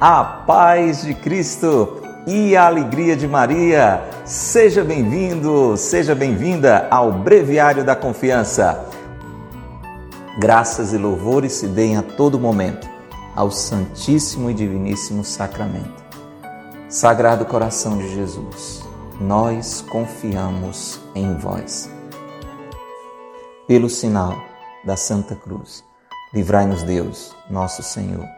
a paz de Cristo e a alegria de Maria. Seja bem-vindo, seja bem-vinda ao Breviário da Confiança. Graças e louvores se deem a todo momento ao Santíssimo e Diviníssimo Sacramento. Sagrado Coração de Jesus, nós confiamos em vós. Pelo sinal da Santa Cruz, livrai-nos Deus, nosso Senhor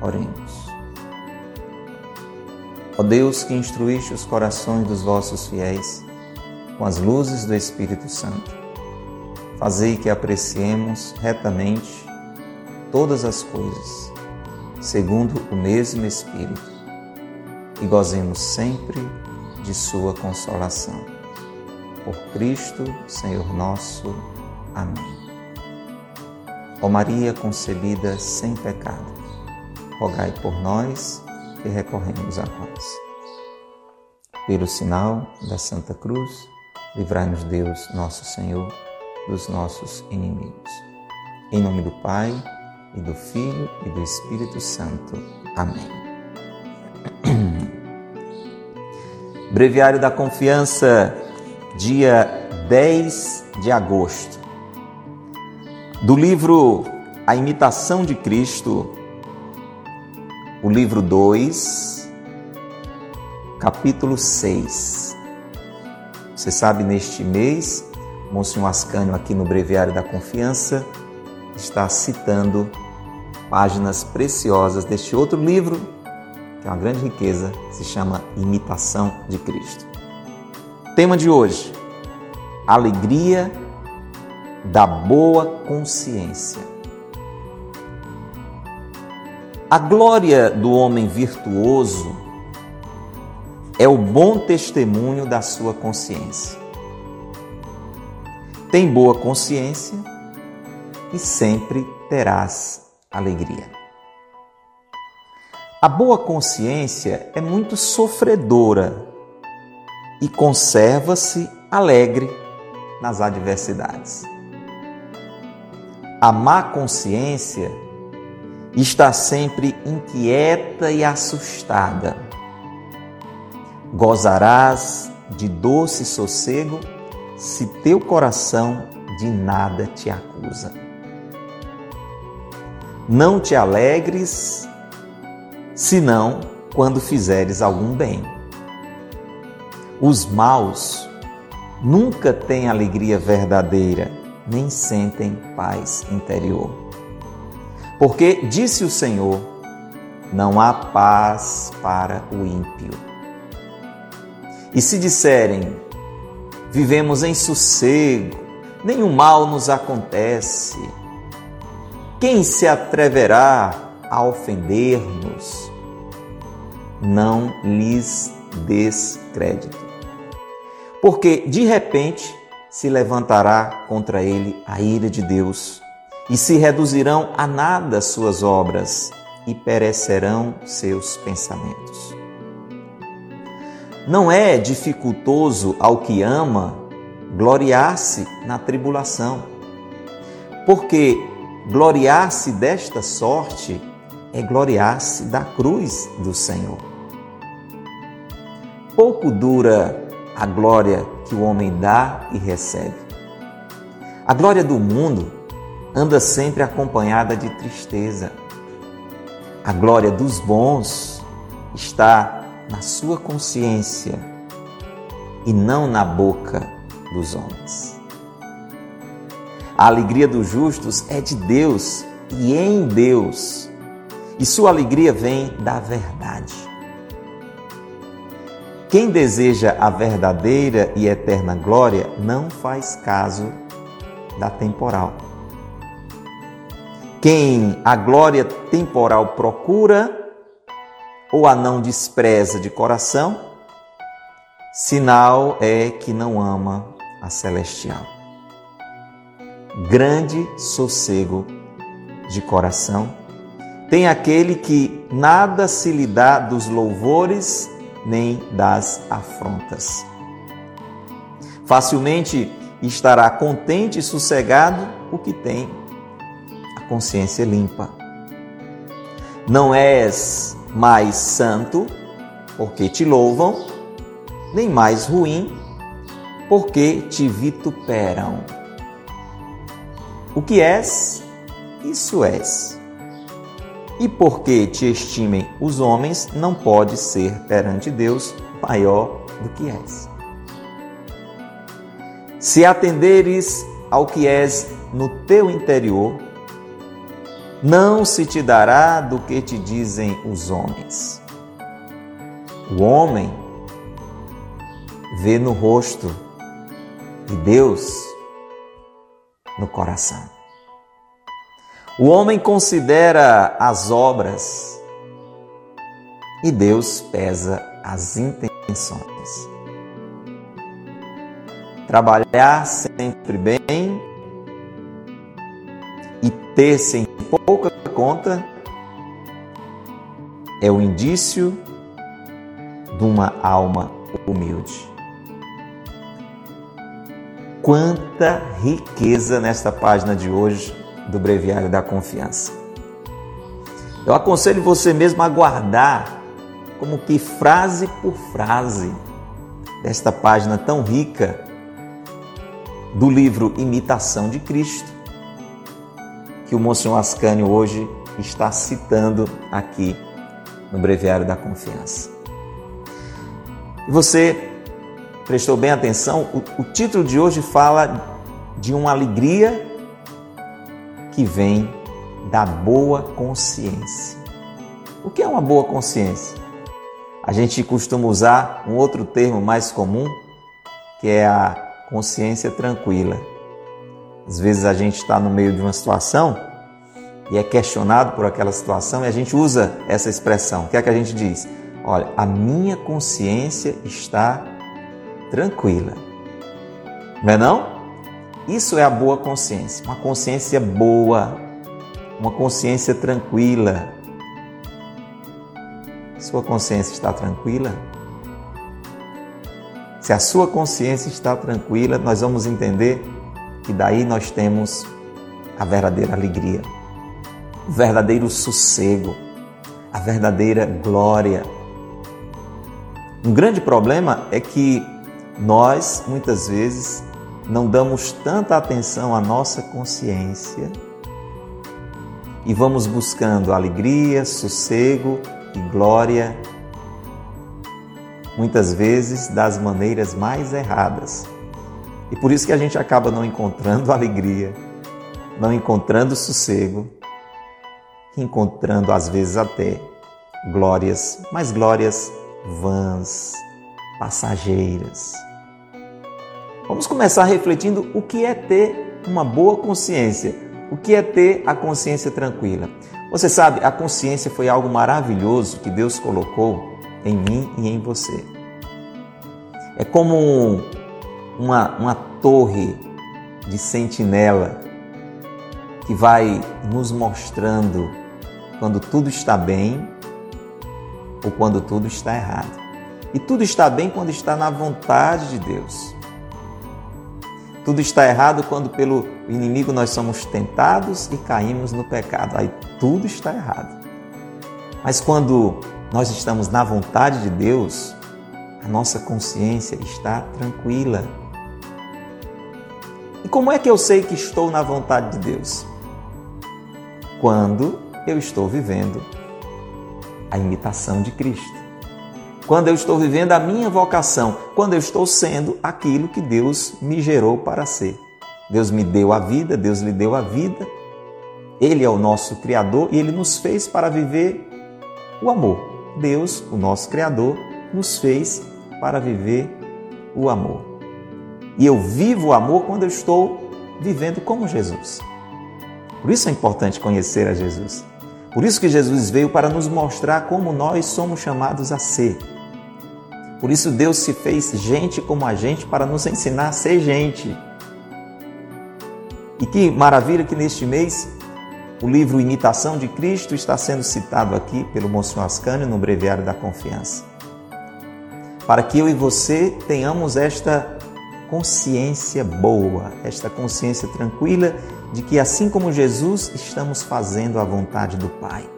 Oremos. Ó Deus que instruíste os corações dos vossos fiéis com as luzes do Espírito Santo, fazei que apreciemos retamente todas as coisas, segundo o mesmo Espírito, e gozemos sempre de Sua consolação. Por Cristo, Senhor nosso. Amém. Ó Maria concebida sem pecado, rogai por nós que recorremos a vós. Pelo sinal da Santa Cruz, livrai-nos Deus, nosso Senhor, dos nossos inimigos. Em nome do Pai, e do Filho e do Espírito Santo. Amém. Breviário da Confiança, dia 10 de agosto. Do livro A Imitação de Cristo, o livro 2, capítulo 6. Você sabe, neste mês, Monsenhor Ascânio, aqui no Breviário da Confiança, está citando páginas preciosas deste outro livro, que é uma grande riqueza, se chama Imitação de Cristo. Tema de hoje: Alegria da boa consciência. A glória do homem virtuoso é o bom testemunho da sua consciência. Tem boa consciência e sempre terás alegria. A boa consciência é muito sofredora e conserva-se alegre nas adversidades. A má consciência está sempre inquieta e assustada. Gozarás de doce sossego se teu coração de nada te acusa. Não te alegres, senão quando fizeres algum bem. Os maus nunca têm alegria verdadeira, nem sentem paz interior. Porque disse o Senhor: não há paz para o ímpio. E se disserem: vivemos em sossego, nenhum mal nos acontece, quem se atreverá a ofender-nos? Não lhes des crédito. Porque de repente se levantará contra ele a ira de Deus e se reduzirão a nada suas obras e perecerão seus pensamentos. Não é dificultoso ao que ama gloriar-se na tribulação, porque gloriar-se desta sorte é gloriar-se da cruz do Senhor. Pouco dura a glória que o homem dá e recebe. A glória do mundo anda sempre acompanhada de tristeza. A glória dos bons está na sua consciência e não na boca dos homens. A alegria dos justos é de Deus e em Deus, e sua alegria vem da verdade. Quem deseja a verdadeira e eterna glória não faz caso da temporal. Quem a glória temporal procura, ou a não despreza de coração, sinal é que não ama a celestial. Grande sossego de coração tem aquele que nada se lhe dá dos louvores nem das afrontas. Facilmente estará contente e sossegado o que tem consciência limpa. Não és mais santo, porque te louvam, nem mais ruim, porque te vituperam. O que és, isso és. E porque te estimem os homens, não pode ser perante Deus maior do que és. Se atenderes ao que és no teu interior, não se te dará do que te dizem os homens. O homem vê no rosto e Deus no coração. O homem considera as obras e Deus pesa as intenções. Trabalhar sempre bem e ter sem pouca conta é o indício de uma alma humilde. Quanta riqueza nesta página de hoje do Breviário da Confiança. Eu aconselho você mesmo a guardar, como que frase por frase, desta página tão rica do livro Imitação de Cristo, que o Monsenhor Ascânio hoje está citando aqui no Breviário da Confiança. E você prestou bem atenção? O, o título de hoje fala de uma alegria que vem da boa consciência. O que é uma boa consciência? A gente costuma usar um outro termo mais comum, que é a consciência tranquila. Às vezes a gente está no meio de uma situação e é questionado por aquela situação e a gente usa essa expressão. O que é que a gente diz? Olha, a minha consciência está tranquila. Não é não? Isso é a boa consciência, uma consciência boa, uma consciência tranquila. Sua consciência está tranquila? Se a sua consciência está tranquila, nós vamos entender que daí nós temos a verdadeira alegria, o verdadeiro sossego, a verdadeira glória. Um grande problema é que nós, muitas vezes, não damos tanta atenção à nossa consciência e vamos buscando alegria, sossego e glória muitas vezes das maneiras mais erradas. E por isso que a gente acaba não encontrando alegria, não encontrando sossego, encontrando às vezes até glórias, mas glórias vãs, passageiras. Vamos começar refletindo o que é ter uma boa consciência, o que é ter a consciência tranquila. Você sabe, a consciência foi algo maravilhoso que Deus colocou em mim e em você. É como uma, uma torre de sentinela que vai nos mostrando quando tudo está bem ou quando tudo está errado. E tudo está bem quando está na vontade de Deus. Tudo está errado quando pelo inimigo nós somos tentados e caímos no pecado. Aí tudo está errado. Mas quando nós estamos na vontade de Deus, a nossa consciência está tranquila. Como é que eu sei que estou na vontade de Deus? Quando eu estou vivendo a imitação de Cristo. Quando eu estou vivendo a minha vocação, quando eu estou sendo aquilo que Deus me gerou para ser. Deus me deu a vida, Deus lhe deu a vida. Ele é o nosso Criador e ele nos fez para viver o amor. Deus, o nosso Criador, nos fez para viver o amor. E eu vivo o amor quando eu estou vivendo como Jesus. Por isso é importante conhecer a Jesus. Por isso que Jesus veio para nos mostrar como nós somos chamados a ser. Por isso Deus se fez gente como a gente para nos ensinar a ser gente. E que maravilha que neste mês o livro Imitação de Cristo está sendo citado aqui pelo Monsenhor Ascânio no Breviário da Confiança. Para que eu e você tenhamos esta consciência boa, esta consciência tranquila de que, assim como Jesus, estamos fazendo a vontade do Pai.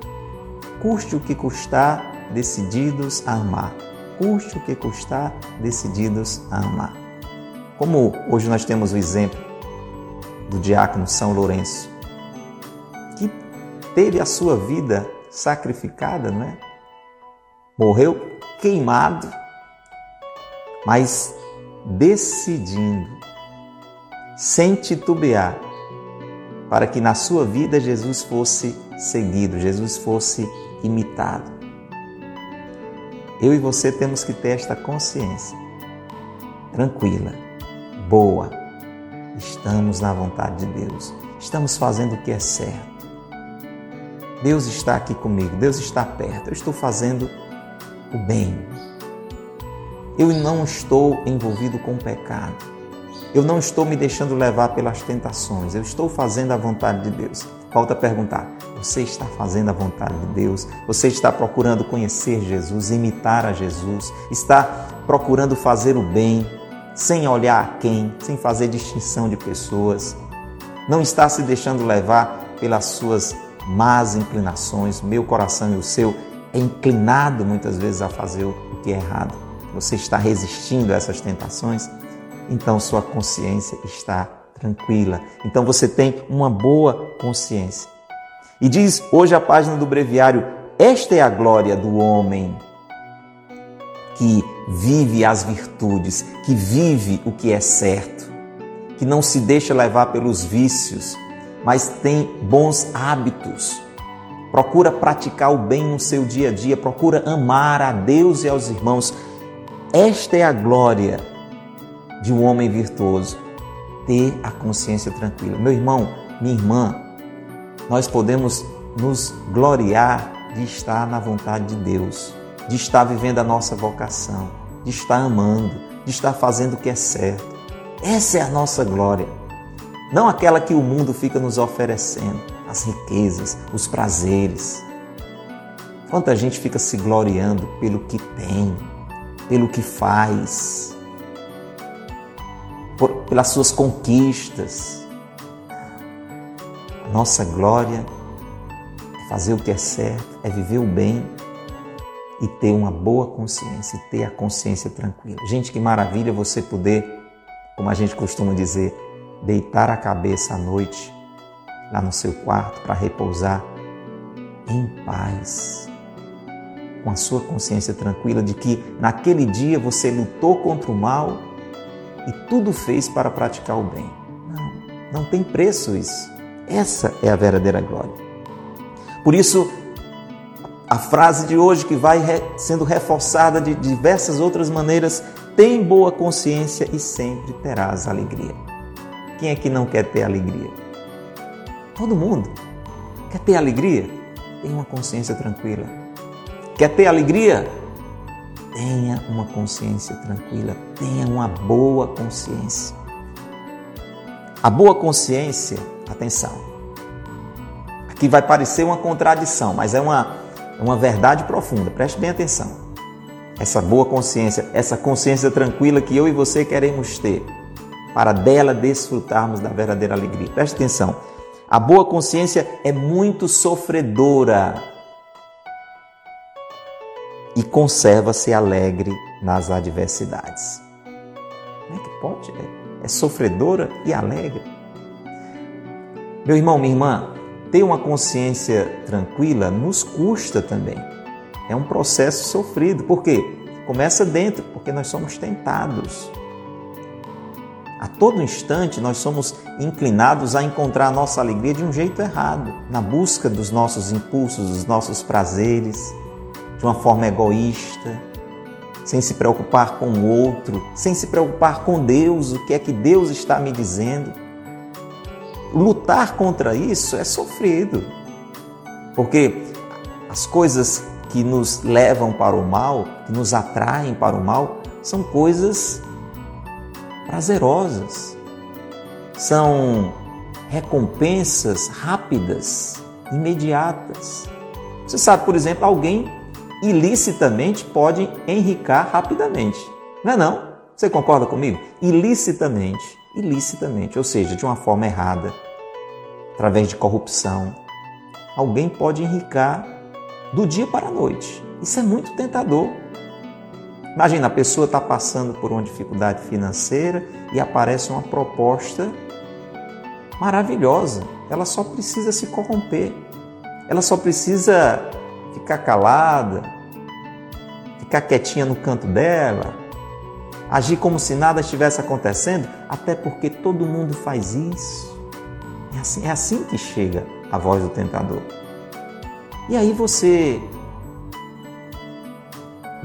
Custe o que custar, decididos a amar. Custe o que custar, decididos a amar. Como hoje nós temos o exemplo do diácono São Lourenço, que teve a sua vida sacrificada, não é? Morreu queimado, mas decidindo, sem titubear, para que na sua vida Jesus fosse seguido, Jesus fosse imitado. Eu e você temos que ter esta consciência tranquila, boa. Estamos na vontade de Deus, estamos fazendo o que é certo. Deus está aqui comigo, Deus está perto, eu estou fazendo o bem. Eu não estou envolvido com pecado. Eu não estou me deixando levar pelas tentações, eu estou fazendo a vontade de Deus. Falta perguntar: você está fazendo a vontade de Deus? Você está procurando conhecer Jesus, imitar a Jesus? Está procurando fazer o bem, sem olhar a quem, sem fazer distinção de pessoas? Não está se deixando levar pelas suas más inclinações? Meu coração e o seu é inclinado muitas vezes a fazer o que é errado. Você está resistindo a essas tentações? então sua consciência está tranquila. Então você tem uma boa consciência. E diz hoje a página do breviário: Esta é a glória do homem que vive as virtudes, que vive o que é certo, que não se deixa levar pelos vícios, mas tem bons hábitos. Procura praticar o bem no seu dia a dia, procura amar a Deus e aos irmãos. Esta é a glória de um homem virtuoso, ter a consciência tranquila. Meu irmão, minha irmã, nós podemos nos gloriar de estar na vontade de Deus, de estar vivendo a nossa vocação, de estar amando, de estar fazendo o que é certo. Essa é a nossa glória. Não aquela que o mundo fica nos oferecendo, as riquezas, os prazeres. Quanta gente fica se gloriando pelo que tem, pelo que faz, por, pelas suas conquistas. A nossa glória é fazer o que é certo, é viver o bem e ter uma boa consciência, e ter a consciência tranquila. Gente, que maravilha você poder, como a gente costuma dizer, deitar a cabeça à noite lá no seu quarto para repousar em paz, com a sua consciência tranquila de que naquele dia você lutou contra o mal e tudo fez para praticar o bem. Não, não tem preço isso. Essa é a verdadeira glória. Por isso, a frase de hoje, que vai sendo reforçada de diversas outras maneiras, tem boa consciência e sempre terás alegria. Quem é que não quer ter alegria? Todo mundo. Quer ter alegria? Tem uma consciência tranquila. Quer ter alegria? Tenha uma consciência tranquila, tenha uma boa consciência. A boa consciência, atenção, aqui vai parecer uma contradição, mas é uma, é uma verdade profunda, preste bem atenção. Essa boa consciência, essa consciência tranquila que eu e você queremos ter, para dela desfrutarmos da verdadeira alegria. Preste atenção. A boa consciência é muito sofredora e conserva-se alegre nas adversidades. Como é que pode? É, é sofredora e alegre. Meu irmão, minha irmã, ter uma consciência tranquila nos custa também. É um processo sofrido. Por quê? Começa dentro, porque nós somos tentados. A todo instante nós somos inclinados a encontrar a nossa alegria de um jeito errado, na busca dos nossos impulsos, dos nossos prazeres de uma forma egoísta, sem se preocupar com o outro, sem se preocupar com Deus, o que é que Deus está me dizendo. Lutar contra isso é sofrido, porque as coisas que nos levam para o mal, que nos atraem para o mal, são coisas prazerosas, são recompensas rápidas, imediatas. Você sabe, por exemplo, alguém ilicitamente pode enricar rapidamente. Não é não? Você concorda comigo? Ilicitamente, ilicitamente, ou seja, de uma forma errada, através de corrupção. Alguém pode enricar do dia para a noite. Isso é muito tentador. Imagina, a pessoa está passando por uma dificuldade financeira e aparece uma proposta maravilhosa. Ela só precisa se corromper. Ela só precisa ficar calada, ficar quietinha no canto dela, agir como se nada estivesse acontecendo, até porque todo mundo faz isso. É assim, é assim que chega a voz do tentador. E aí você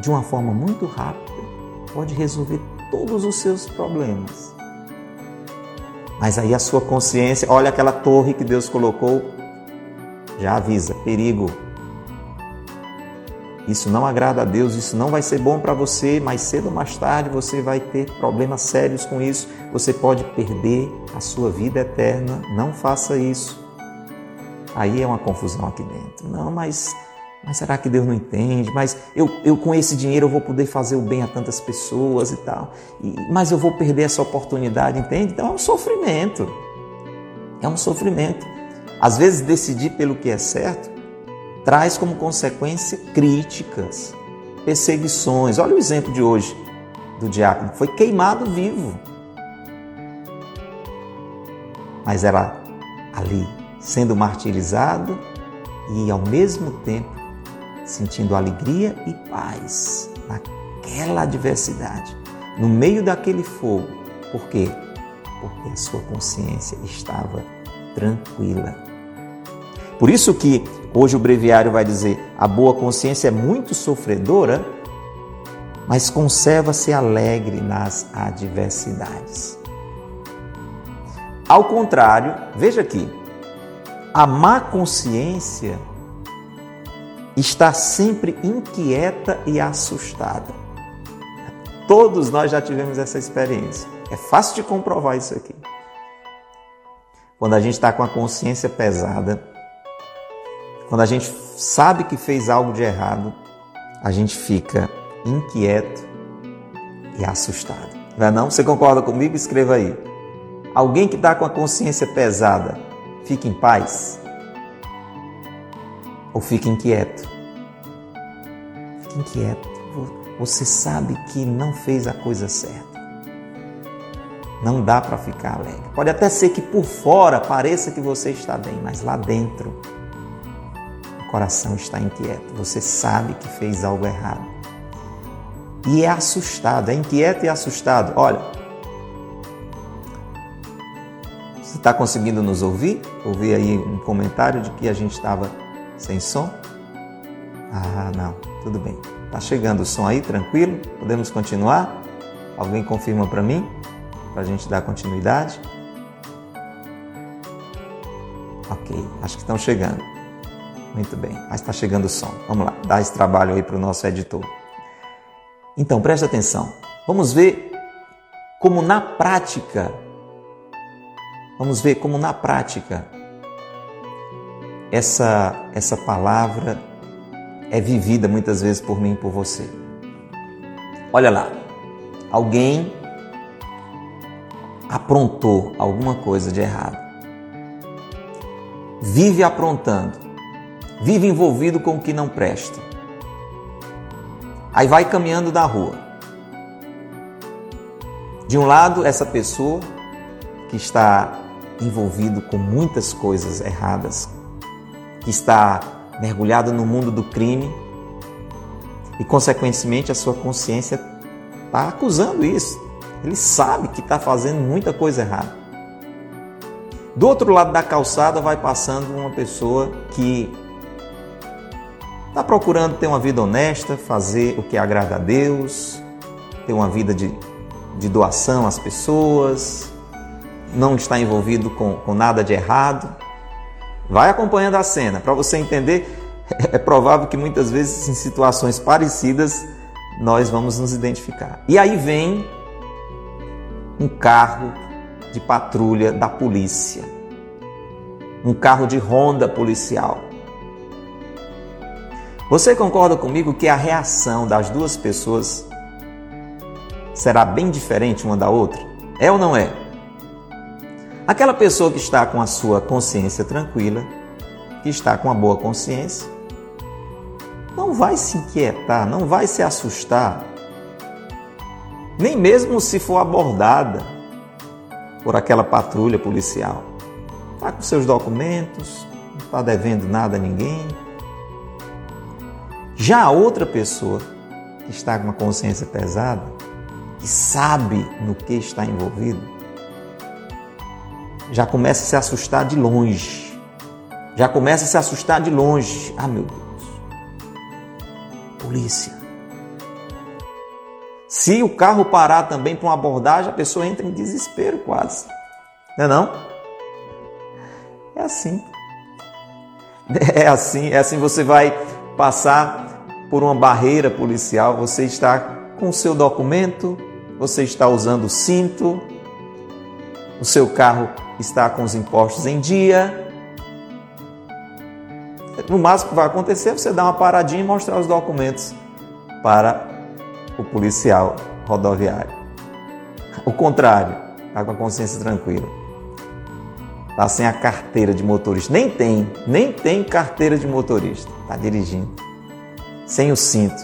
de uma forma muito rápida, pode resolver todos os seus problemas. Mas aí a sua consciência, olha aquela torre que Deus colocou, já avisa: perigo. Isso não agrada a Deus, isso não vai ser bom para você. Mais cedo ou mais tarde você vai ter problemas sérios com isso. Você pode perder a sua vida eterna. Não faça isso. Aí é uma confusão aqui dentro. Não, mas mas será que Deus não entende? Mas eu, eu com esse dinheiro eu vou poder fazer o bem a tantas pessoas e tal. E, mas eu vou perder essa oportunidade, entende? Então é um sofrimento. É um sofrimento. Às vezes decidir pelo que é certo traz como consequência críticas, perseguições. Olha o exemplo de hoje do diácono. Foi queimado vivo. Mas era ali, sendo martirizado e ao mesmo tempo sentindo alegria e paz naquela adversidade, no meio daquele fogo. Por quê? Porque a sua consciência estava tranquila. Por isso que hoje o breviário vai dizer: a boa consciência é muito sofredora, mas conserva-se alegre nas adversidades. Ao contrário, veja aqui, a má consciência está sempre inquieta e assustada. Todos nós já tivemos essa experiência. É fácil de comprovar isso aqui. Quando a gente está com a consciência pesada, quando a gente sabe que fez algo de errado, a gente fica inquieto e assustado. Não é não? Você concorda comigo? Escreva aí. Alguém que está com a consciência pesada, fica em paz? ou fica inquieto. Fique inquieto. Você sabe que não fez a coisa certa. Não dá para ficar alegre. Pode até ser que por fora pareça que você está bem, mas lá dentro coração está inquieto. Você sabe que fez algo errado. E é assustado, é inquieto e assustado. Olha, você está conseguindo nos ouvir? Ouvi aí um comentário de que a gente estava sem som? Ah, não. Tudo bem. Tá chegando o som aí, tranquilo? Podemos continuar? Alguém confirma para mim? Para a gente dar continuidade? Ok, acho que estão chegando. Muito bem, mas está chegando o som. Vamos lá, dá esse trabalho aí para o nosso editor. Então, preste atenção. Vamos ver como na prática, vamos ver como na prática essa, essa palavra é vivida muitas vezes por mim e por você. Olha lá, alguém aprontou alguma coisa de errado. Vive aprontando, vive envolvido com o que não presta. Aí vai caminhando da rua. De um lado, essa pessoa que está envolvido com muitas coisas erradas, que está mergulhado no mundo do crime e, consequentemente, a sua consciência está acusando isso. Ele sabe que está fazendo muita coisa errada. Do outro lado da calçada vai passando uma pessoa que está procurando ter uma vida honesta, fazer o que agrada a Deus, ter uma vida de, de doação às pessoas, não está envolvido com, com nada de errado. Vai acompanhando a cena para você entender é provável que muitas vezes em situações parecidas nós vamos nos identificar. E aí vem um carro de patrulha da polícia, um carro de ronda policial. Você concorda comigo que a reação das duas pessoas será bem diferente uma da outra? É ou não é? Aquela pessoa que está com a sua consciência tranquila, que está com a boa consciência, não vai se inquietar, não vai se assustar, nem mesmo se for abordada por aquela patrulha policial. Está com seus documentos, não está devendo nada a ninguém. Já a outra pessoa que está com uma consciência pesada, que sabe no que está envolvido, já começa a se assustar de longe. Já começa a se assustar de longe. Ah, meu Deus. Polícia. Se o carro parar também para uma abordagem, a pessoa entra em desespero quase. Não é não? É assim. É assim, é assim você vai passar por uma barreira policial, você está com o seu documento, você está usando o cinto, o seu carro está com os impostos em dia. No máximo que vai acontecer é você dar uma paradinha e mostrar os documentos para o policial rodoviário. O contrário, está com a consciência tranquila. Está sem a carteira de motorista. Nem tem, nem tem carteira de motorista. Está dirigindo. Sem o cinto.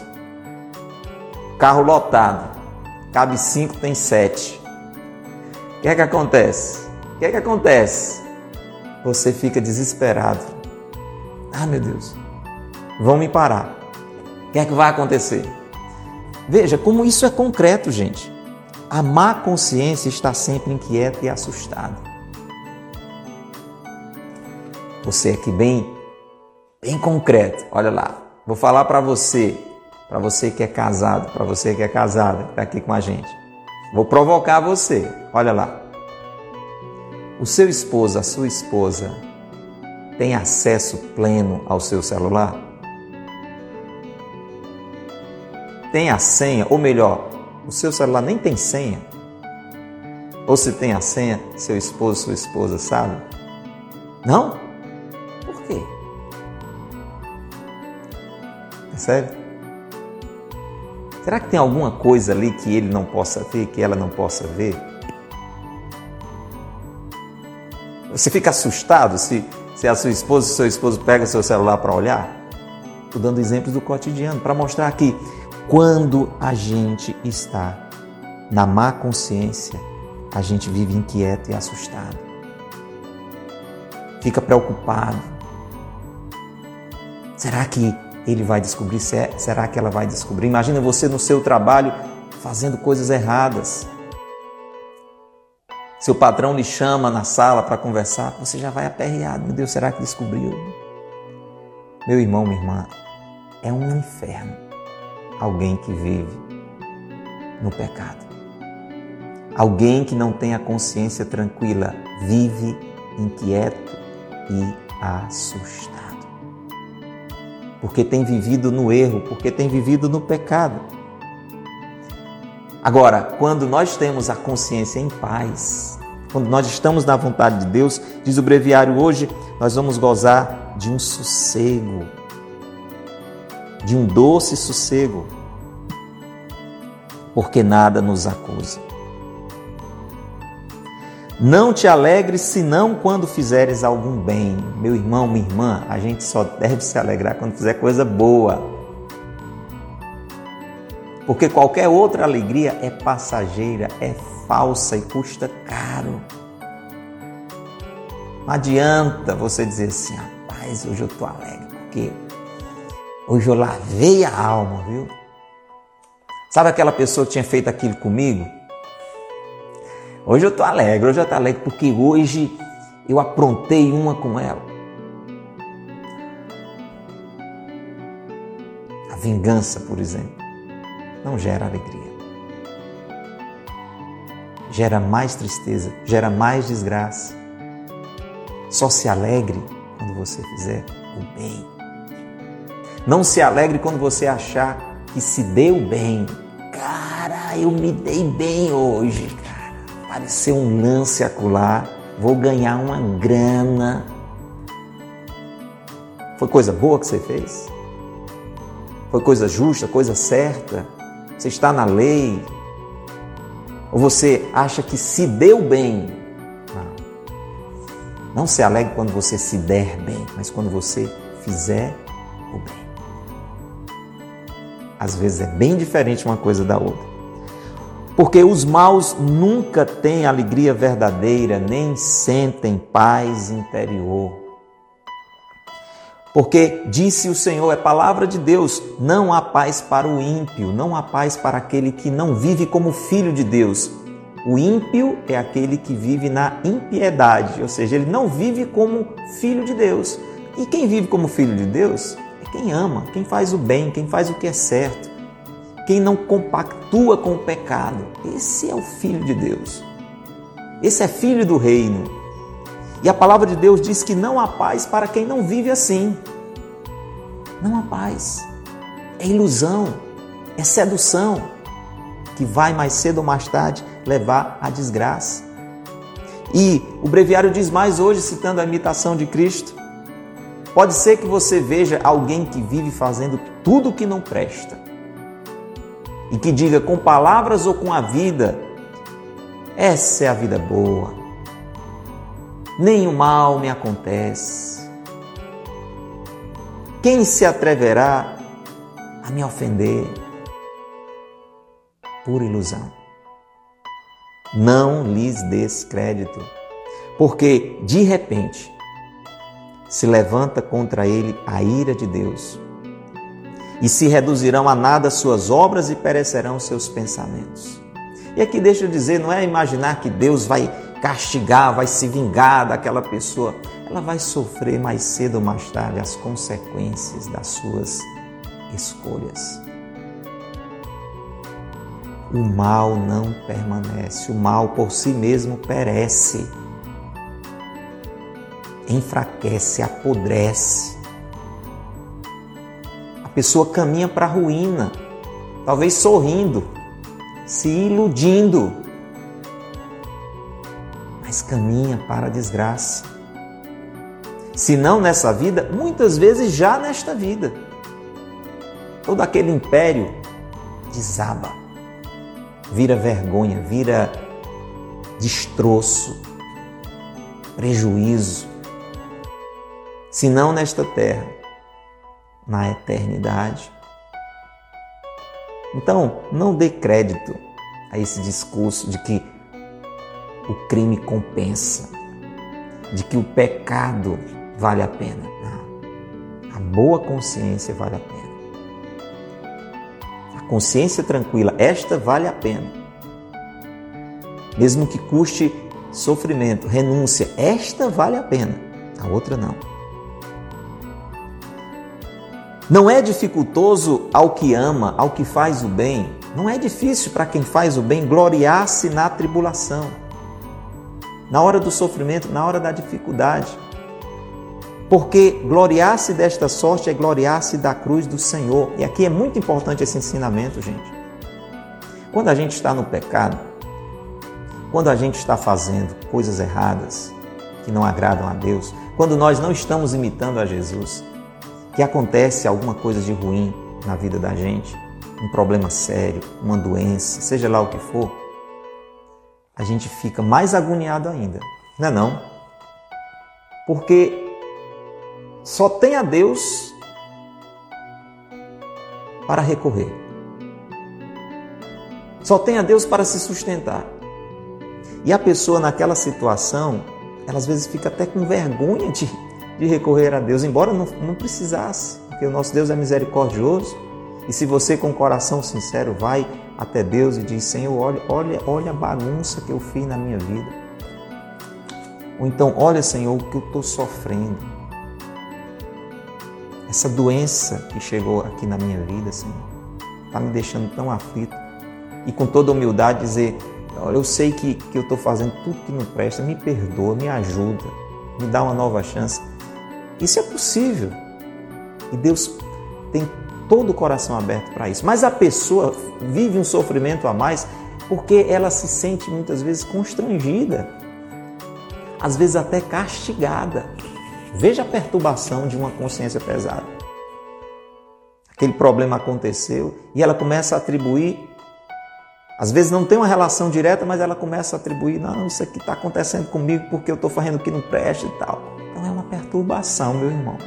Carro lotado. Cabe cinco, tem sete. O que é que acontece? O que é que acontece? Você fica desesperado. Ah, meu Deus, vão me parar. O que é que vai acontecer? Veja como isso é concreto, gente. A má consciência está sempre inquieta e assustada. Você aqui bem, bem concreto. Olha lá, vou falar para você, para você que é casado, para você que é casada, que está aqui com a gente. Vou provocar você. Olha lá o seu esposo, a sua esposa, tem acesso pleno ao seu celular? Tem a senha, ou melhor, o seu celular nem tem senha. Ou se tem a senha, seu esposo, sua esposa sabe? Não? Percebe? Será que tem alguma coisa ali que ele não possa ver, que ela não possa ver? Você fica assustado se, se a sua esposa, seu esposo pega seu celular para olhar? Estou dando exemplos do cotidiano para mostrar que quando a gente está na má consciência, a gente vive inquieto e assustado. Fica preocupado. Será que ele vai descobrir? Será que ela vai descobrir? Imagina você no seu trabalho fazendo coisas erradas. Seu patrão lhe chama na sala para conversar, você já vai aperreado. Meu Deus, será que descobriu? Meu irmão, minha irmã, é um inferno alguém que vive no pecado. Alguém que não tem a consciência tranquila vive inquieto e assustado. Porque tem vivido no erro, porque tem vivido no pecado. Agora, quando nós temos a consciência em paz, quando nós estamos na vontade de Deus, diz o breviário hoje, nós vamos gozar de um sossego, de um doce sossego, porque nada nos acusa. Não te alegres senão quando fizeres algum bem. Meu irmão, minha irmã, a gente só deve se alegrar quando fizer coisa boa porque qualquer outra alegria é passageira, é falsa e custa caro. Não adianta você dizer assim, rapaz, hoje eu estou alegre, porque hoje eu lavei a alma, viu? Sabe aquela pessoa que tinha feito aquilo comigo? Hoje eu estou alegre, hoje eu estou alegre porque hoje eu aprontei uma com ela. A vingança, por exemplo não gera alegria. Gera mais tristeza, gera mais desgraça. Só se alegre quando você fizer o bem. Não se alegre quando você achar que se deu bem. Cara, eu me dei bem hoje, cara. Pareceu um lance acular. Vou ganhar uma grana. Foi coisa boa que você fez? Foi coisa justa, coisa certa? Você está na lei? Ou você acha que se deu bem? Não. Não se alegre quando você se der bem, mas quando você fizer o bem. Às vezes é bem diferente uma coisa da outra. Porque os maus nunca têm alegria verdadeira, nem sentem paz interior. Porque disse o Senhor, é palavra de Deus: não há paz para o ímpio, não há paz para aquele que não vive como filho de Deus. O ímpio é aquele que vive na impiedade, ou seja, ele não vive como filho de Deus. E quem vive como filho de Deus é quem ama, quem faz o bem, quem faz o que é certo, quem não compactua com o pecado. Esse é o filho de Deus. Esse é filho do reino. E a palavra de Deus diz que não há paz para quem não vive assim. Não há paz. É ilusão, é sedução que vai mais cedo ou mais tarde levar à desgraça. E o breviário diz mais hoje, citando a imitação de Cristo: pode ser que você veja alguém que vive fazendo tudo o que não presta e que diga com palavras ou com a vida: essa é a vida boa, nenhum mal me acontece. Quem se atreverá a me ofender? Pura ilusão. Não lhes des crédito, porque de repente se levanta contra ele a ira de Deus, e se reduzirão a nada suas obras e perecerão seus pensamentos. E aqui deixa eu dizer, não é imaginar que Deus vai castigar, vai se vingar daquela pessoa. Ela vai sofrer mais cedo ou mais tarde as consequências das suas escolhas. O mal não permanece, o mal por si mesmo perece, enfraquece, apodrece. Pessoa caminha para a ruína, talvez sorrindo, se iludindo, mas caminha para a desgraça. Se não nessa vida, muitas vezes já nesta vida. Todo aquele império desaba, vira vergonha, vira destroço, prejuízo. Se não nesta terra, na eternidade. Então, não dê crédito a esse discurso de que o crime compensa, de que o pecado vale a pena. Não. A boa consciência vale a pena. A consciência tranquila, esta vale a pena. Mesmo que custe sofrimento, renúncia, esta vale a pena, a outra não. Não é dificultoso ao que ama, ao que faz o bem. Não é difícil para quem faz o bem gloriar-se na tribulação na hora do sofrimento, na hora da dificuldade. Porque gloriar-se desta sorte é gloriar-se da cruz do Senhor. E aqui é muito importante esse ensinamento, gente. Quando a gente está no pecado, quando a gente está fazendo coisas erradas que não agradam a Deus, quando nós não estamos imitando a Jesus, que acontece alguma coisa de ruim na vida da gente, um problema sério, uma doença, seja lá o que for, a gente fica mais agoniado ainda, não é não? Porque só tem a Deus para recorrer. Só tem a Deus para se sustentar. E a pessoa naquela situação, ela às vezes fica até com vergonha de, de recorrer a Deus, embora não, não precisasse, porque o nosso Deus é misericordioso. E se você com coração sincero vai até Deus e diz: Senhor, olha, olha, olha a bagunça que eu fiz na minha vida. Ou então, olha, Senhor, o que eu estou sofrendo. Essa doença que chegou aqui na minha vida, Senhor, está me deixando tão aflito. E com toda humildade dizer: Olha, eu sei que, que eu estou fazendo tudo que não presta, me perdoa, me ajuda, me dá uma nova chance. Isso é possível. E Deus tem todo o coração aberto para isso. Mas a pessoa vive um sofrimento a mais porque ela se sente muitas vezes constrangida, às vezes até castigada. Veja a perturbação de uma consciência pesada. Aquele problema aconteceu e ela começa a atribuir às vezes não tem uma relação direta, mas ela começa a atribuir: não, isso aqui está acontecendo comigo porque eu estou fazendo o que não presta e tal. Perturbação, meu irmão.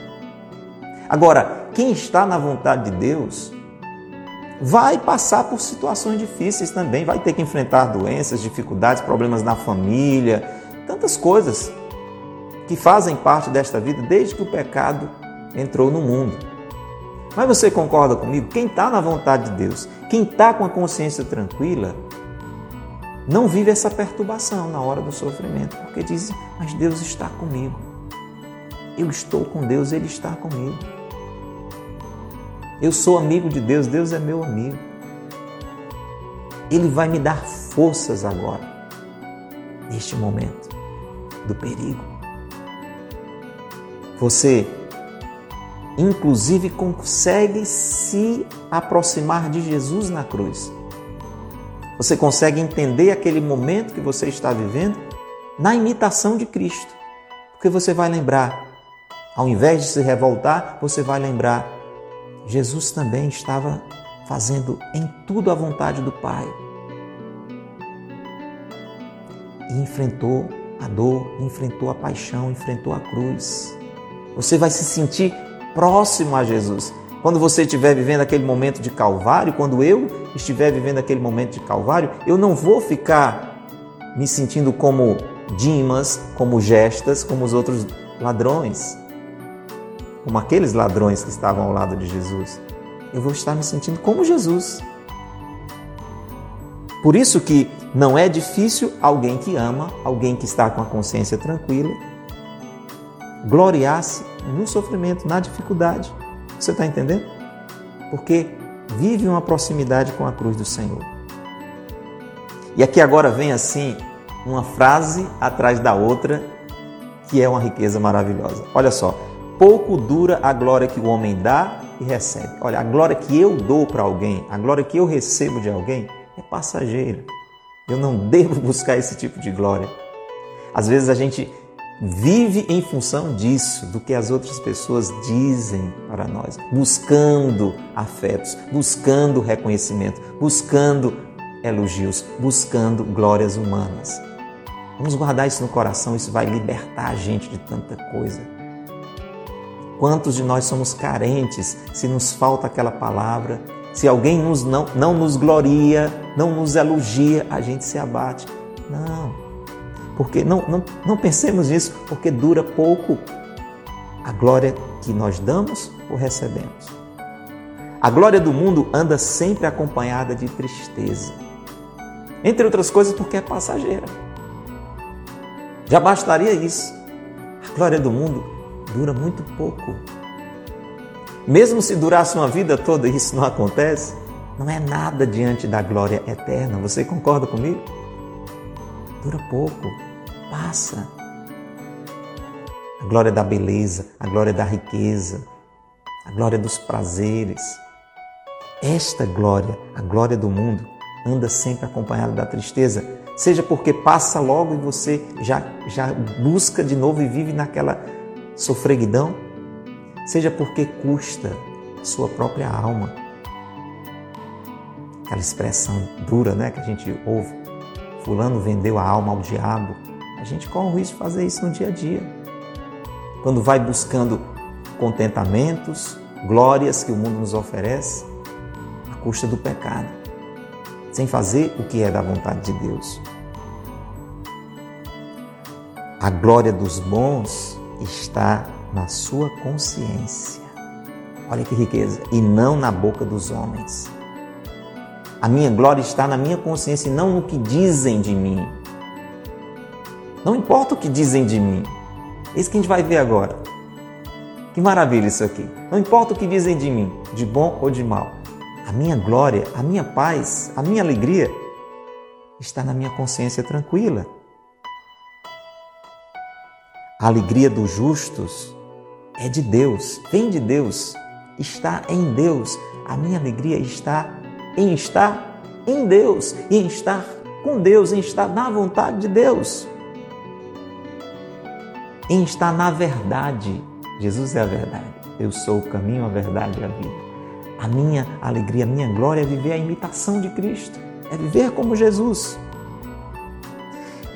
Agora, quem está na vontade de Deus vai passar por situações difíceis também, vai ter que enfrentar doenças, dificuldades, problemas na família, tantas coisas que fazem parte desta vida desde que o pecado entrou no mundo. Mas você concorda comigo? Quem está na vontade de Deus, quem está com a consciência tranquila, não vive essa perturbação na hora do sofrimento, porque diz: Mas Deus está comigo. Eu estou com Deus, Ele está comigo. Eu sou amigo de Deus, Deus é meu amigo. Ele vai me dar forças agora, neste momento do perigo. Você inclusive consegue se aproximar de Jesus na cruz. Você consegue entender aquele momento que você está vivendo na imitação de Cristo. Porque você vai lembrar, ao invés de se revoltar, você vai lembrar, Jesus também estava fazendo em tudo a vontade do Pai. E enfrentou a dor, enfrentou a paixão, enfrentou a cruz. Você vai se sentir próximo a Jesus. Quando você estiver vivendo aquele momento de Calvário, quando eu estiver vivendo aquele momento de Calvário, eu não vou ficar me sentindo como Dimas, como Gestas, como os outros ladrões, como aqueles ladrões que estavam ao lado de Jesus. Eu vou estar me sentindo como Jesus. Por isso que não é difícil alguém que ama, alguém que está com a consciência tranquila, gloriar-se no sofrimento, na dificuldade. Você está entendendo? Porque vive uma proximidade com a cruz do Senhor. E aqui agora vem assim uma frase atrás da outra que é uma riqueza maravilhosa. Olha só, pouco dura a glória que o homem dá e recebe. Olha, a glória que eu dou para alguém, a glória que eu recebo de alguém é passageira. Eu não devo buscar esse tipo de glória. Às vezes a gente vive em função disso, do que as outras pessoas dizem para nós, buscando afetos, buscando reconhecimento, buscando elogios, buscando glórias humanas. Vamos guardar isso no coração, isso vai libertar a gente de tanta coisa. Quantos de nós somos carentes se nos falta aquela palavra? Se alguém nos, não, não nos gloria, não nos elogia, a gente se abate. Não, porque não, não, não pensemos nisso, porque dura pouco a glória que nós damos ou recebemos. A glória do mundo anda sempre acompanhada de tristeza. Entre outras coisas, porque é passageira. Já bastaria isso. A glória do mundo dura muito pouco. Mesmo se durasse uma vida toda e isso não acontece, não é nada diante da glória eterna. Você concorda comigo? Dura pouco passa. A glória da beleza, a glória da riqueza, a glória dos prazeres. Esta glória, a glória do mundo, anda sempre acompanhada da tristeza, seja porque passa logo e você já, já busca de novo e vive naquela sofreguidão, seja porque custa sua própria alma. Aquela expressão dura né, que a gente ouve. Fulano vendeu a alma ao diabo. A gente corre o risco de fazer isso no dia a dia. Quando vai buscando contentamentos, glórias que o mundo nos oferece, à custa do pecado, sem fazer o que é da vontade de Deus. A glória dos bons está na sua consciência. Olha que riqueza! E não na boca dos homens. A minha glória está na minha consciência e não no que dizem de mim. Não importa o que dizem de mim. É isso que a gente vai ver agora. Que maravilha isso aqui. Não importa o que dizem de mim, de bom ou de mal. A minha glória, a minha paz, a minha alegria está na minha consciência tranquila. A alegria dos justos é de Deus, vem de Deus. está em Deus. A minha alegria está em estar em Deus, em estar com Deus, em estar na vontade de Deus, em estar na verdade. Jesus é a verdade. Eu sou o caminho, a verdade e a vida. A minha alegria, a minha glória é viver a imitação de Cristo, é viver como Jesus.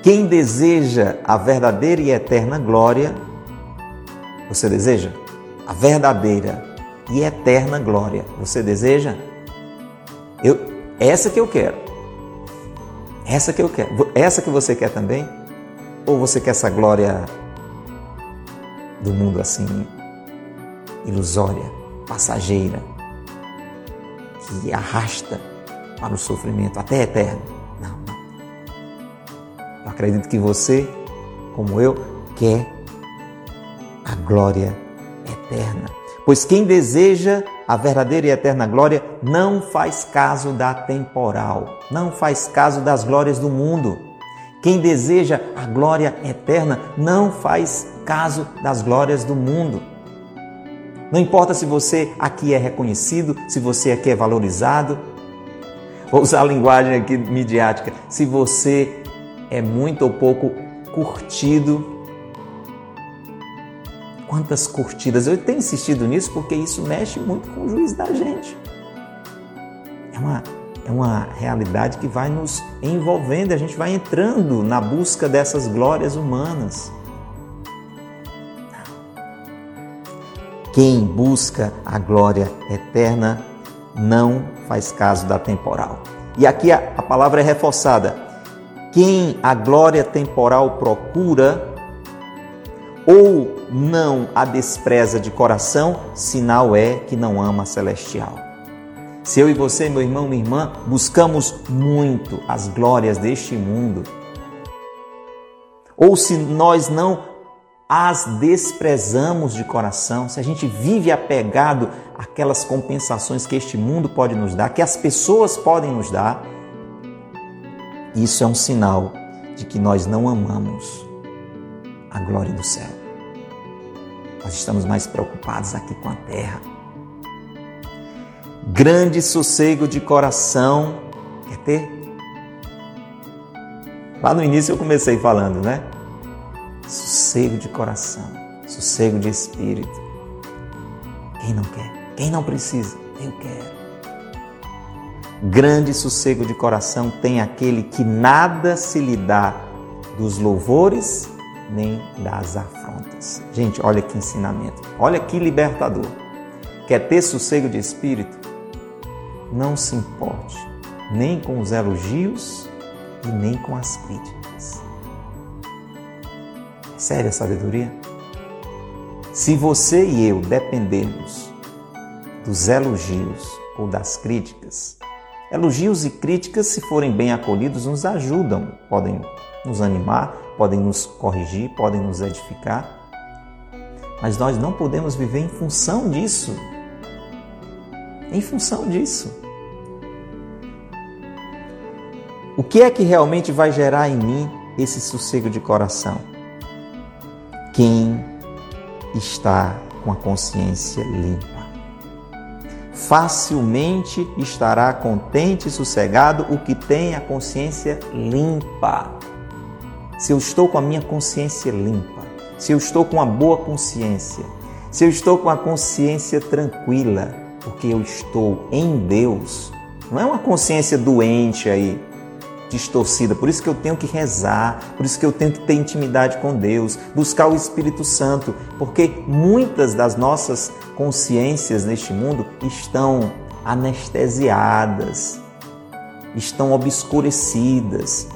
Quem deseja a verdadeira e eterna glória, você deseja? A verdadeira e eterna glória, você deseja? Eu, essa que eu quero. Essa que eu quero. Essa que você quer também? Ou você quer essa glória do mundo assim, ilusória, passageira, que arrasta para o sofrimento até eterno? Eu acredito que você, como eu, quer a glória eterna. Pois quem deseja a verdadeira e eterna glória não faz caso da temporal, não faz caso das glórias do mundo. Quem deseja a glória eterna não faz caso das glórias do mundo. Não importa se você aqui é reconhecido, se você aqui é valorizado, vou usar a linguagem aqui midiática, se você é muito ou pouco curtido Quantas curtidas! Eu tenho insistido nisso porque isso mexe muito com o juízo da gente. É uma, é uma realidade que vai nos envolvendo, a gente vai entrando na busca dessas glórias humanas. Quem busca a glória eterna não faz caso da temporal. E aqui a, a palavra é reforçada. Quem a glória temporal procura, ou não a despreza de coração, sinal é que não ama a celestial. Se eu e você, meu irmão, minha irmã, buscamos muito as glórias deste mundo, ou se nós não as desprezamos de coração, se a gente vive apegado àquelas compensações que este mundo pode nos dar, que as pessoas podem nos dar, isso é um sinal de que nós não amamos a glória do céu. Nós estamos mais preocupados aqui com a terra. Grande sossego de coração. Quer ter? Lá no início eu comecei falando, né? Sossego de coração, sossego de espírito. Quem não quer? Quem não precisa? Eu quero. Grande sossego de coração tem aquele que nada se lhe dá dos louvores nem das afrontas. Gente, olha que ensinamento, olha que libertador. Quer ter sossego de espírito? Não se importe nem com os elogios e nem com as críticas. É séria sabedoria? Se você e eu dependermos dos elogios ou das críticas, elogios e críticas, se forem bem acolhidos, nos ajudam, podem nos animar, podem nos corrigir, podem nos edificar, mas nós não podemos viver em função disso. Em função disso. O que é que realmente vai gerar em mim esse sossego de coração? Quem está com a consciência limpa. Facilmente estará contente e sossegado o que tem a consciência limpa. Se eu estou com a minha consciência limpa, se eu estou com uma boa consciência, se eu estou com a consciência tranquila, porque eu estou em Deus, não é uma consciência doente aí, distorcida. Por isso que eu tenho que rezar, por isso que eu tenho que ter intimidade com Deus, buscar o Espírito Santo, porque muitas das nossas consciências neste mundo estão anestesiadas, estão obscurecidas,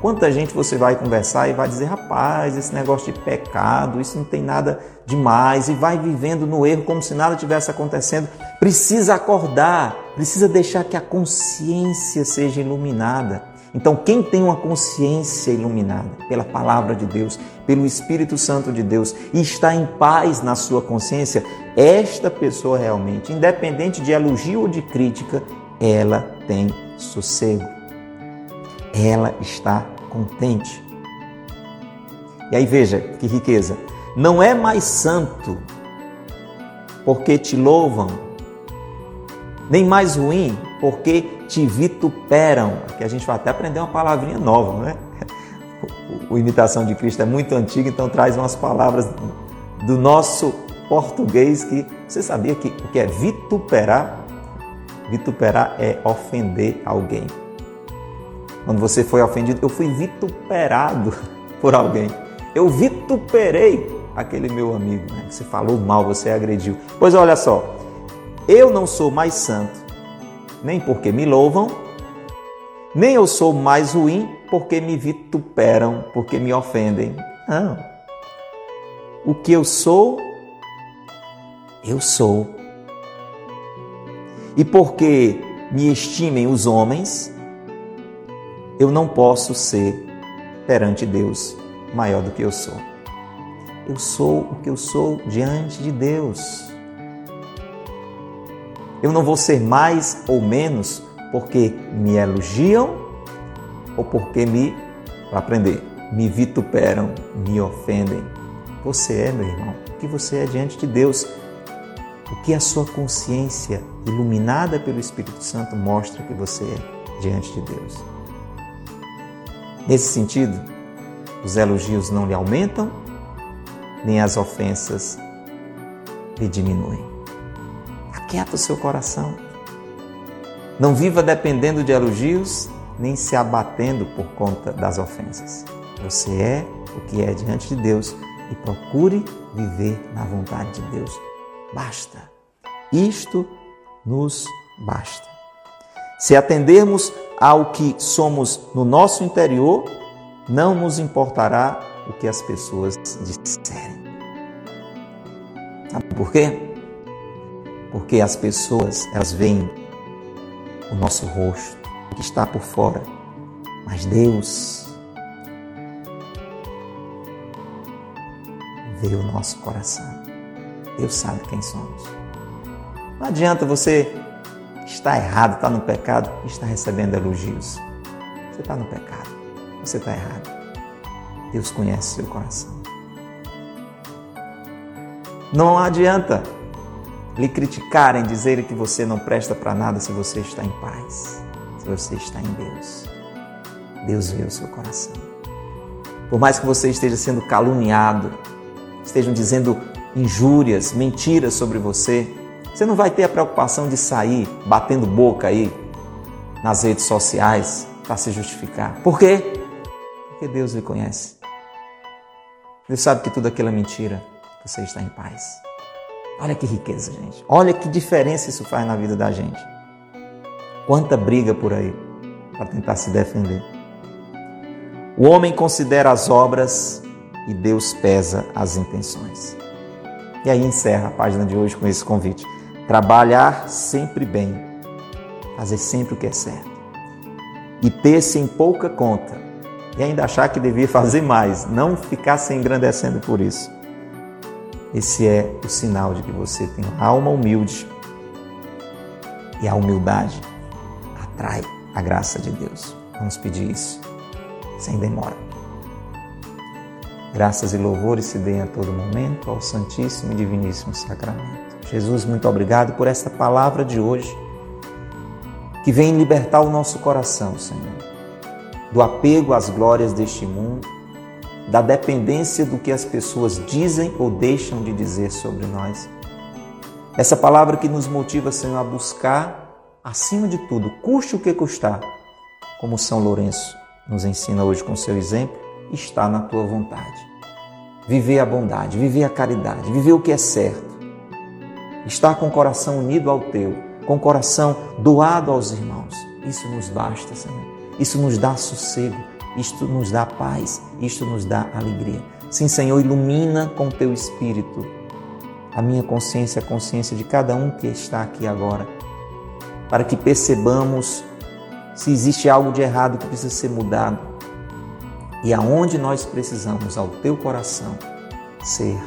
Quanta gente você vai conversar e vai dizer, rapaz, esse negócio de pecado, isso não tem nada demais, e vai vivendo no erro como se nada tivesse acontecendo. Precisa acordar, precisa deixar que a consciência seja iluminada. Então, quem tem uma consciência iluminada pela palavra de Deus, pelo Espírito Santo de Deus e está em paz na sua consciência, esta pessoa realmente, independente de elogio ou de crítica, ela tem sossego ela está contente. E aí veja que riqueza. Não é mais santo porque te louvam nem mais ruim, porque te vituperam. Aqui a gente vai até aprender uma palavrinha nova, né? O Imitação de Cristo é muito antigo, então traz umas palavras do nosso português que você sabia que o que é vituperar? Vituperar é ofender alguém. Quando você foi ofendido, eu fui vituperado por alguém. Eu vituperei aquele meu amigo. Né? Você falou mal, você agrediu. Pois olha só, eu não sou mais santo, nem porque me louvam, nem eu sou mais ruim porque me vituperam, porque me ofendem. Não. O que eu sou, eu sou. E porque me estimem os homens, eu não posso ser perante Deus maior do que eu sou. Eu sou o que eu sou diante de Deus. Eu não vou ser mais ou menos porque me elogiam ou porque me, para aprender, me vituperam, me ofendem. Você é, meu irmão, o que você é diante de Deus. O que a sua consciência, iluminada pelo Espírito Santo, mostra que você é diante de Deus. Nesse sentido, os elogios não lhe aumentam, nem as ofensas lhe diminuem. Aquieta o seu coração. Não viva dependendo de elogios, nem se abatendo por conta das ofensas. Você é o que é diante de Deus e procure viver na vontade de Deus. Basta. Isto nos basta. Se atendermos ao que somos no nosso interior, não nos importará o que as pessoas disserem. Sabe por quê? Porque as pessoas, elas veem o nosso rosto, o que está por fora. Mas Deus vê o nosso coração. Deus sabe quem somos. Não adianta você estar errado, estar no pecado e estar recebendo elogios. Você está no pecado. Você está errado. Deus conhece seu coração. Não adianta lhe criticarem, dizerem que você não presta para nada se você está em paz, se você está em Deus. Deus vê o seu coração. Por mais que você esteja sendo caluniado, estejam dizendo injúrias, mentiras sobre você, você não vai ter a preocupação de sair batendo boca aí nas redes sociais para se justificar. Por quê? Porque Deus lhe conhece. Deus sabe que tudo aquilo é mentira. Você está em paz. Olha que riqueza, gente. Olha que diferença isso faz na vida da gente. Quanta briga por aí para tentar se defender. O homem considera as obras e Deus pesa as intenções. E aí encerra a página de hoje com esse convite. Trabalhar sempre bem, fazer sempre o que é certo. E ter-se em pouca conta, e ainda achar que devia fazer mais, não ficar se engrandecendo por isso. Esse é o sinal de que você tem alma humilde. E a humildade atrai a graça de Deus. Vamos pedir isso, sem demora. Graças e louvores se deem a todo momento ao Santíssimo e Diviníssimo Sacramento. Jesus, muito obrigado por esta palavra de hoje, que vem libertar o nosso coração, Senhor, do apego às glórias deste mundo da dependência do que as pessoas dizem ou deixam de dizer sobre nós. Essa palavra que nos motiva, Senhor, a buscar, acima de tudo, custe o que custar, como São Lourenço nos ensina hoje com seu exemplo, está na tua vontade. Viver a bondade, viver a caridade, viver o que é certo. Estar com o coração unido ao teu, com o coração doado aos irmãos. Isso nos basta, Senhor. Isso nos dá sossego, isto nos dá paz, isto nos dá alegria. Sim, Senhor, ilumina com teu espírito a minha consciência, a consciência de cada um que está aqui agora, para que percebamos se existe algo de errado que precisa ser mudado e aonde nós precisamos, ao teu coração, ser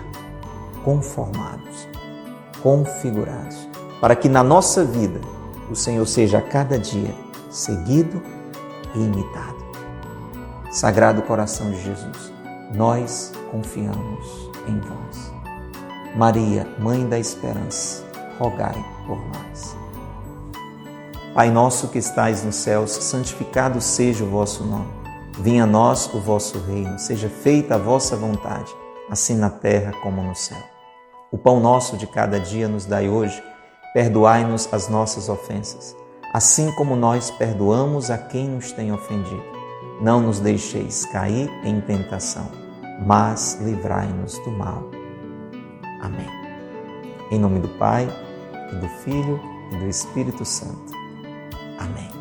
conformados, configurados, para que na nossa vida o Senhor seja a cada dia seguido e imitado. Sagrado coração de Jesus, nós confiamos em vós. Maria, Mãe da Esperança, rogai por nós. Pai nosso que estais nos céus, santificado seja o vosso nome. Venha a nós o vosso reino, seja feita a vossa vontade, assim na terra como no céu. O pão nosso de cada dia nos dai hoje, perdoai-nos as nossas ofensas, assim como nós perdoamos a quem nos tem ofendido. Não nos deixeis cair em tentação, mas livrai-nos do mal. Amém. Em nome do Pai, e do Filho, e do Espírito Santo. Amém.